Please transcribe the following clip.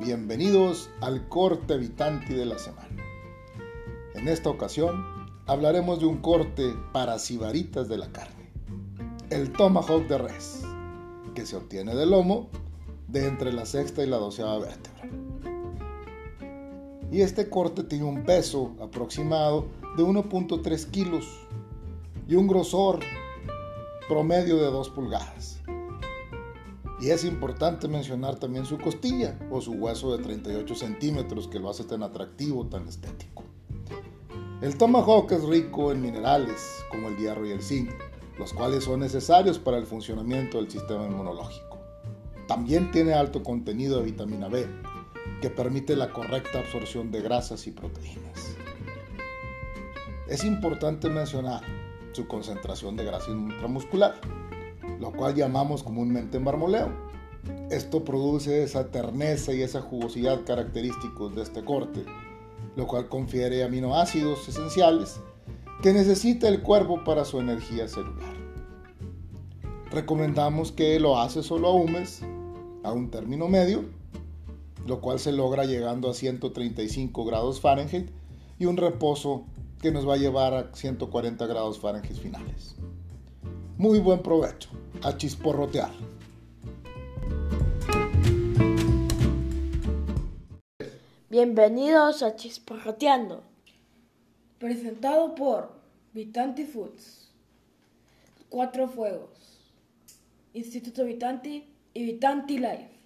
Bienvenidos al corte Vitanti de la semana. En esta ocasión hablaremos de un corte para sibaritas de la carne, el tomahawk de res, que se obtiene del lomo de entre la sexta y la doceava vértebra. Y este corte tiene un peso aproximado de 1.3 kilos y un grosor promedio de 2 pulgadas. Y es importante mencionar también su costilla o su hueso de 38 centímetros que lo hace tan atractivo, tan estético. El tomahawk es rico en minerales como el hierro y el zinc, los cuales son necesarios para el funcionamiento del sistema inmunológico. También tiene alto contenido de vitamina B, que permite la correcta absorción de grasas y proteínas. Es importante mencionar su concentración de grasa intramuscular, lo cual llamamos comúnmente marmoleo. Esto produce esa terneza y esa jugosidad característicos de este corte, lo cual confiere aminoácidos esenciales que necesita el cuerpo para su energía celular. Recomendamos que lo hace solo a humes, a un término medio, lo cual se logra llegando a 135 grados Fahrenheit y un reposo que nos va a llevar a 140 grados Fahrenheit finales. Muy buen provecho a chisporrotear. Bienvenidos a Chisporroteando. Presentado por Vitanti Foods, Cuatro Fuegos, Instituto Vitanti y Vitanti Life.